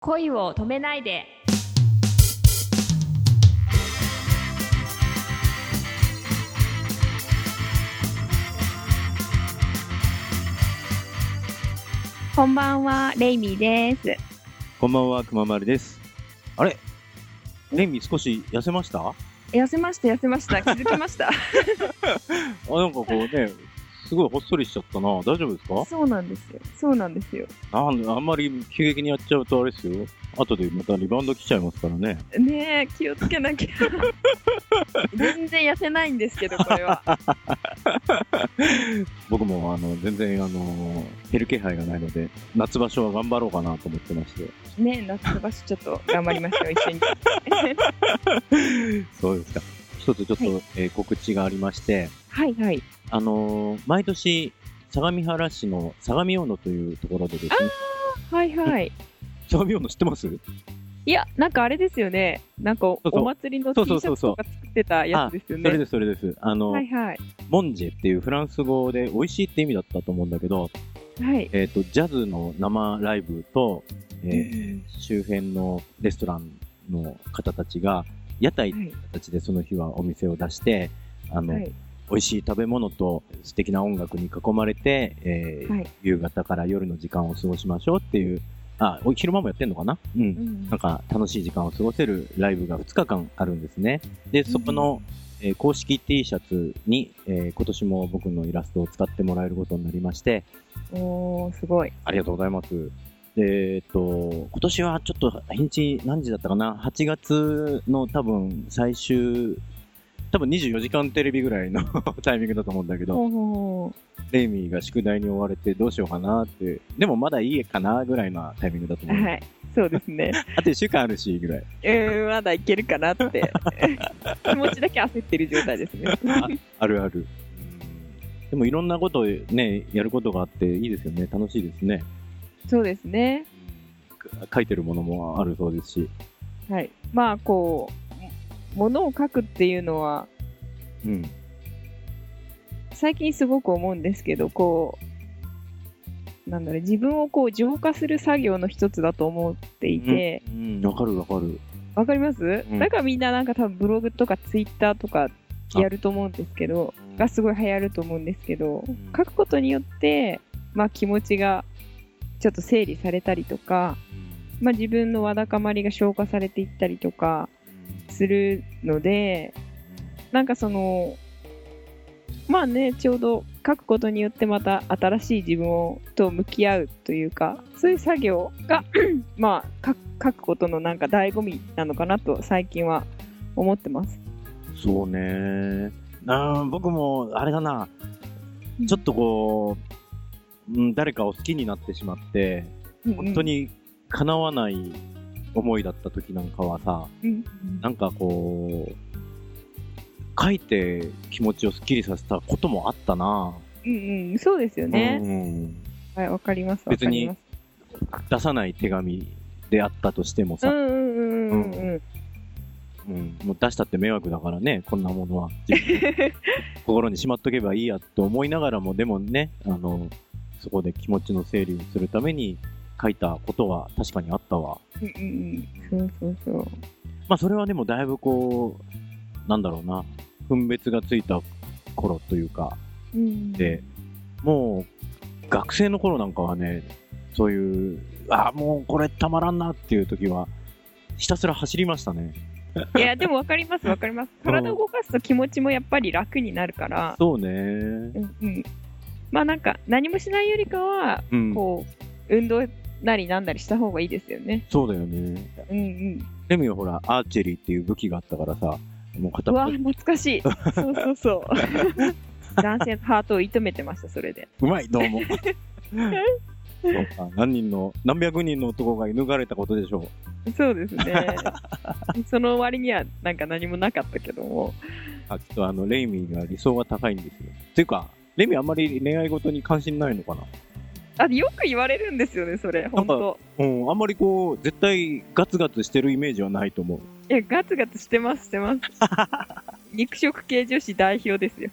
恋を止めないで。こんばんはレイミーです。こんばんは、くままるです。あれ？レンミ少し痩せました？あ、痩せました痩せました。気づきました。なんかこうね、すごいほっそりしちゃったな。大丈夫ですか？そうなんですよそうなんですよなんであんまり急激にやっちゃうとあれですよ。後でまたリバウンド来ちゃいますからね。ねえ気をつけなきゃ全然痩せないんですけどこれは 僕もあの全然あの減る気配がないので、夏場所は頑張ろうかなと思ってまして。ねえ夏場所ちょっと頑張りましょう一緒に そうですか。一つちょっと、はえー告知がありまして、はいはいあのー毎年、相模原市の相模大野というところでですね、はいはい相模大野知ってます？いや、なんかあれですよね。なんかおそうそうお祭りの T シャそうそうそうそうツとか作ってたやつですよね。それです、それです。あの、はいはい。モンジェっていうフランス語で美味しいって意味だったと思うんだけど、はい。えっ、と、ジャズの生ライブと、えー周辺のレストランの方たちが、屋台。形でその日はお店を出して、あの、はい。美味しい食べ物と素敵な音楽に囲まれて、えーはい夕方から夜の時間を過ごしましょうっていう、あ、お昼間もやってんのかな？うん。うんなんか楽しい時間を過ごせるライブが2日間あるんですね。で、そこの、えー公式 T シャツに、えー今年も僕のイラストを使ってもらえることになりまして、おー、すごい。ありがとうございます。でえっと、今年はちょっと日にち何時だったかな ?8 月の多分最終、多分24時間テレビぐらいの タイミングだと思うんだけど、レイミーが宿題に追われてどうしようかなって、でもまだいいかなぐらいのタイミングだとう。思う。はい。そうですね。あと1週間あるし、ぐらい。うーん、まだいけるかなって。気持ちだけ焦ってる状態ですね。あるある。でもいろんなことをね、やることがあっていいですよね。楽しいですね。そうですね。書いてるものもあるそうですし。はい。まあ、こう、ものを書くっていうのは、うん。最近すごく思うんですけど、こう、なんだろう、自分をこう浄化する作業の一つだと思っていて、うん、わかるわかる。わかります、うんだからみんななんか多分ブログとかツイッターとかやると思うんですけど、がすごい流行ると思うんですけど、うん書くことによって、まあ気持ちがちょっと整理されたりとか、まあ自分のわだかまりが消化されていったりとかするので、なんかその、まあね、ちょうど書くことによってまた新しい自分をと向き合うというか、そういう作業が、まあ書く書くことのなんか醍醐味なのかなと最近は思ってます。そうね。あー僕も、あれだな。ちょっとこう、うん、誰かを好きになってしまって、本当に叶わない思いだった時なんかはさ、うん、うんなんかこう、書いて気持ちをスッキリさせたこともあったな。うんうん、そうですよね。うんはい、わかります。わ別に。出さない手紙であったとしてもさ、うんうんうんうんうん。うん、もう出したって迷惑だからね、こんなものは。心にしまっとけばいいやと思いながらも、でもね、あの、そこで気持ちの整理をするために書いたことは確かにあったわ。うんうんうん。そうそうそう。まあそれはでもだいぶこう、なんだろうな、分別がついた頃というか、うん、で、もう学生の頃なんかはね、そういう、あもうこれたまらんなっていう時は、ひたすら走りましたね。いや、でもわかります、わかります。体を動かすと気持ちもやっぱり楽になるから、そうね。うんうん。まあなんか、何もしないよりかは、うん。こう、運動なりなんだりした方がいいですよね。そうだよね。うんうん。レミはほら、アーチェリーっていう武器があったからさ、もう片うわ、っ懐かしい。そうそうそう。男性のハートを射止めてました、それで。うまい、どうも。そうか何人の、何百人の男が射抜かれたことでしょそうですね。その割にはなんか何もなかったけども。う。あ、ちょっとあの、レイミーが理想が高いんですよ。っていうか、レミあんまり恋愛事に関心ないのかな？あ、よく言われるんですよね、それ。本当うん、あんまりこう、絶対ガツガツしてるイメージはないと思う。いや、ガツガツしてます、してます。肉食系女子代表ですよ。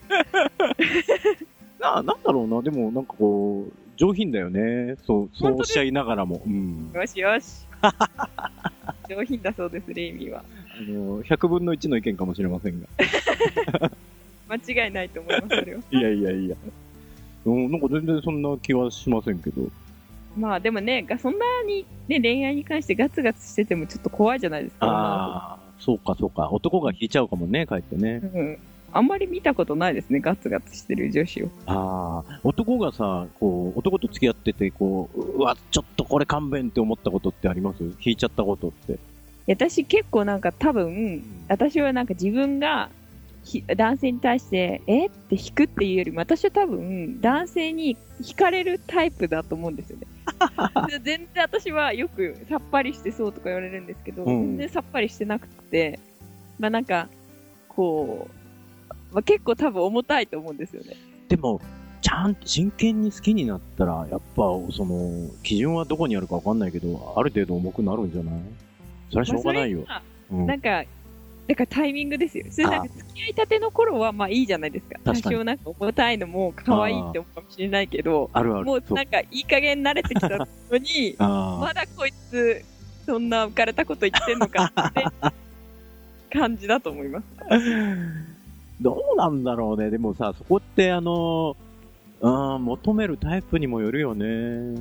な、なんだろうな、でもなんかこう、上品だよね。そう、そうおっしゃいながらも。うん。よしよし。上品だそうです、レイミーは。あの、100分の1の意見かもしれませんが。間違いないと思います、それは。いやいやいや。うん、なんか全然そんな気はしませんけど。まあでもね、がそんなに、ね、恋愛に関してガツガツしててもちょっと怖いじゃないですか。ああ、そうかそうか。男が引いちゃうかもね、帰ってね。うん。あんまり見たことないですね、ガツガツしてる女子を。ああ、男がさ、こう、男と付き合ってて、こう、うわ、ちょっとこれ勘弁って思ったことってあります？引いちゃったことって。私結構なんか多分、私はなんか自分がひ男性に対して、え？って引くっていうよりも、私は多分男性に惹かれるタイプだと思うんですよね。で 全然私はよくさっぱりしてそうとか言われるんですけど、うん全然さっぱりしてなくて、まあなんか、こう、まあ、結構多分重たいと思うんですよね。でも、ちゃんと真剣に好きになったら、やっぱ、その、基準はどこにあるかわかんないけど、ある程度重くなるんじゃない？それはしょうがないよ。まあうんなんか、だからタイミングですよ。それなんか付き合いたての頃はまあいいじゃないですか。多少なんか重たいのも可愛いって思うかもしれないけど、あるある。もうなんかいい加減慣れてきたのに、あまだこいつ、そんな浮かれたこと言ってんのかって感じだと思います。どうなんだろうね。でもさ、そこってあの、うん、求めるタイプにもよるよね。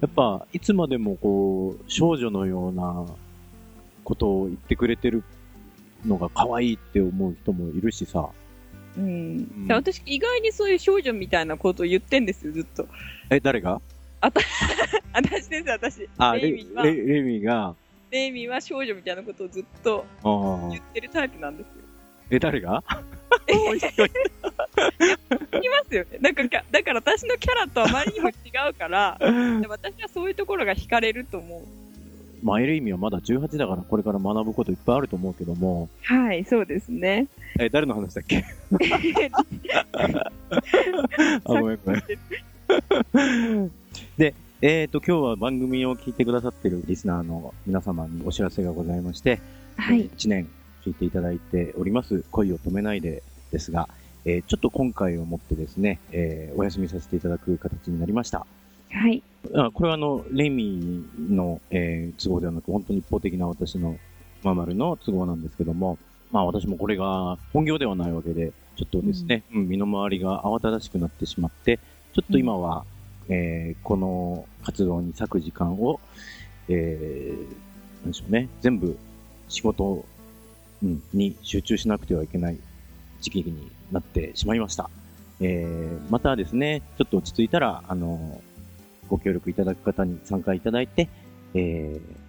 やっぱ、いつまでもこう、少女のようなことを言ってくれてるのが可愛いって思う人もいるしさ。うん。んで私意外にそういう少女みたいなことを言ってんですよ、ずっと。え、誰が？私です、私。あ、レミーは、レレミが、レイミーは少女みたいなことをずっと言ってるタイプなんですよ。え、誰が？言いますよね。なんかか、だから私のキャラとあまりにも違うから、で私はそういうところが惹かれると思う。まあ、エルイミはまだ18だからこれから学ぶこといっぱいあると思うけども、はい、そうですね。え、誰の話だっけ？あ、ごめんごめん。で、えっ、と、今日は番組を聞いてくださってるリスナーの皆様にお知らせがございまして、はい。1年聞いていただいております、恋を止めないでですが、えーちょっと今回をもってですね、えーお休みさせていただく形になりました。はい。あこれはあの、レミの、えー都合ではなく、本当に一方的な私のママルの都合なんですけども、まあ私もこれが本業ではないわけで、ちょっとですね、うん身の回りが慌ただしくなってしまって、ちょっと今は、えーこの活動に割く時間を、えーなんでしょうね、全部仕事、うん、に集中しなくてはいけない時期になってしまいました。えーまたですね、ちょっと落ち着いたら、あのご協力いただく方に参加いただいて、えー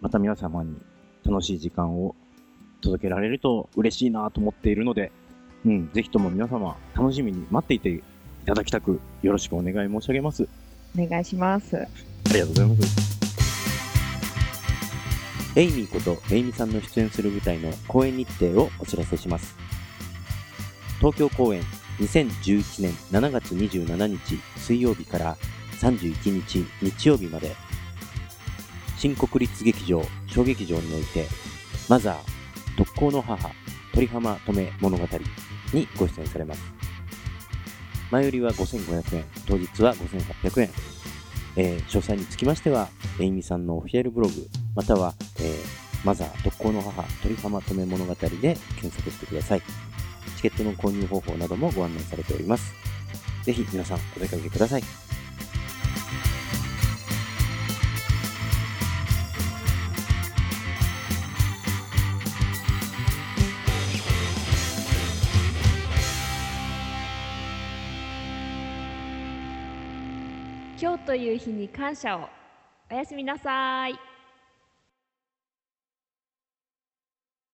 また皆様に楽しい時間を届けられると嬉しいなと思っているので、うん、ぜひとも皆様楽しみに待っていていただきたくよろしくお願い申し上げます。お願いします。ありがとうございます。エイミーことレイミさんの出演する舞台の公演日程をお知らせします。東京公演2011年7月27日水曜日から31日日曜日まで新国立劇場小劇場においてマザー特攻の母鳥浜止め物語にご出演されます。前売りは5500円、当日は5800円。えー詳細につきましては、エイミさんのオフィシャルブログ、または、えーマザー特攻の母鳥浜止め物語で検索してください。チケットの購入方法などもご案内されております。ぜひ皆さんお出かけください。という日に感謝を。おやすみなさい。